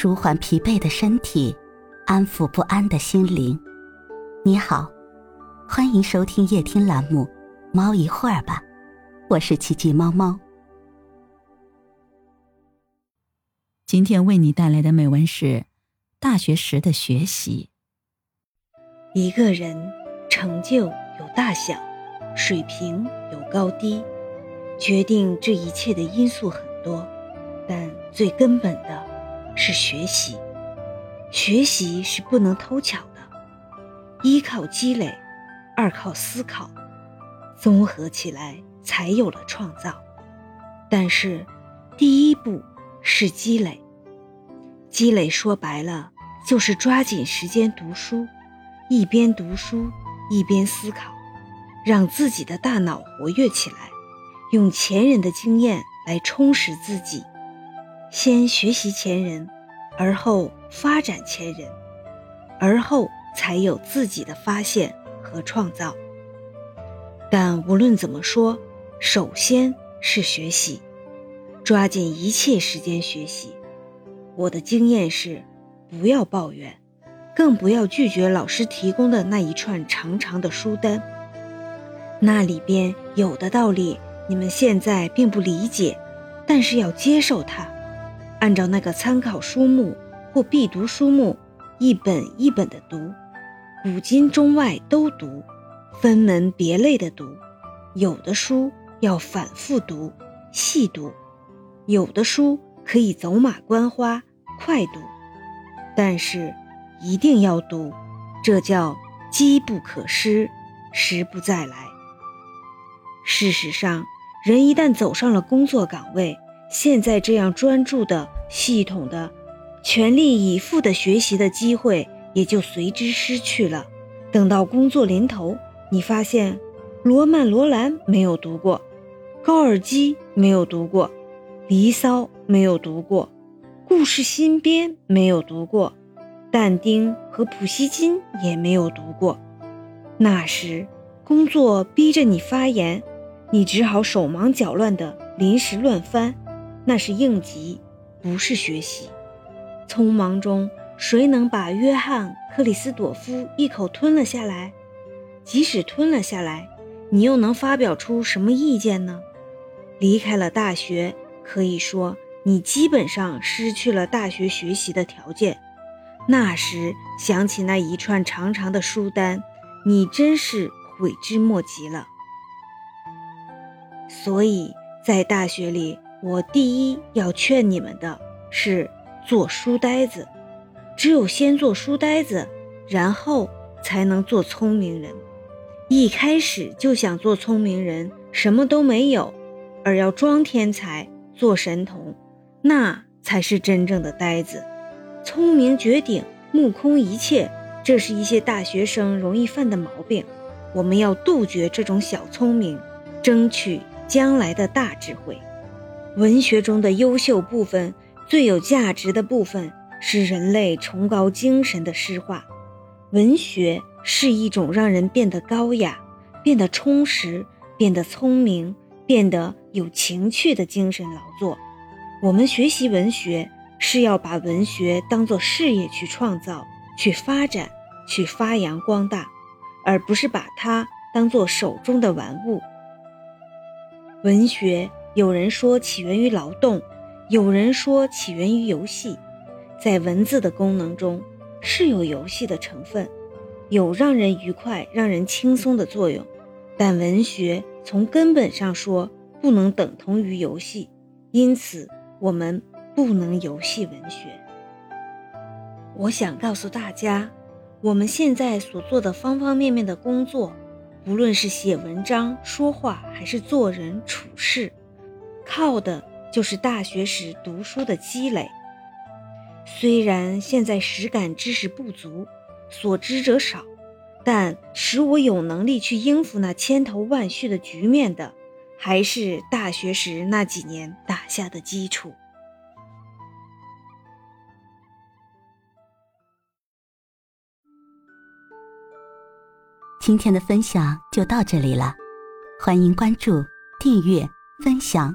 舒缓疲惫的身体，安抚不安的心灵。你好，欢迎收听夜听栏目《猫一会儿吧》，我是奇迹猫猫。今天为你带来的美文是大学时的学习。一个人成就有大小，水平有高低，决定这一切的因素很多，但最根本的是学习。学习是不能偷巧的，一靠积累，二靠思考，综合起来才有了创造。但是，第一步是积累。积累说白了，就是抓紧时间读书。一边读书一边思考，让自己的大脑活跃起来，用前人的经验来充实自己。先学习前人，而后发展前人，而后才有自己的发现和创造。但无论怎么说，首先是学习，抓紧一切时间学习。我的经验是，不要抱怨。更不要拒绝老师提供的那一串长长的书单，那里边有的道理你们现在并不理解，但是要接受它，按照那个参考书目或必读书目，一本一本的读，古今中外都读，分门别类的读。有的书要反复读、细读，有的书可以走马观花、快读，但是。一定要读，这叫机不可失，时不再来。事实上，人一旦走上了工作岗位，现在这样专注的、系统的、全力以赴的学习的机会也就随之失去了。等到工作临头，你发现罗曼·罗兰没有读过，高尔基没有读过，离骚没有读过，故事新编没有读过。但丁和普希金也没有读过，那时工作逼着你发言，你只好手忙脚乱的临时乱翻，那是应急，不是学习。匆忙中，谁能把约翰·克里斯朵夫一口吞了下来？即使吞了下来，你又能发表出什么意见呢？离开了大学，可以说你基本上失去了大学学习的条件。那时想起那一串长长的书单，你真是悔之莫及了。所以在大学里，我第一要劝你们的是做书呆子。只有先做书呆子，然后才能做聪明人。一开始就想做聪明人，什么都没有，而要装天才、做神童，那才是真正的呆子。聪明绝顶，目空一切，这是一些大学生容易犯的毛病。我们要杜绝这种小聪明，争取将来的大智慧。文学中的优秀部分，最有价值的部分，是人类崇高精神的诗化。文学是一种让人变得高雅、变得充实、变得聪明、变得有情趣的精神劳作。我们学习文学。是要把文学当作事业去创造、去发展、去发扬光大，而不是把它当作手中的玩物。文学有人说起源于劳动，有人说起源于游戏。在文字的功能中是有游戏的成分，有让人愉快、让人轻松的作用，但文学从根本上说不能等同于游戏，因此我们。不能游戏文学。我想告诉大家，我们现在所做的方方面面的工作，不论是写文章、说话，还是做人处事，靠的就是大学时读书的积累。虽然现在实感知识不足，所知者少，但使我有能力去应付那千头万绪的局面的，还是大学时那几年打下的基础。今天的分享就到这里了，欢迎关注、订阅、分享、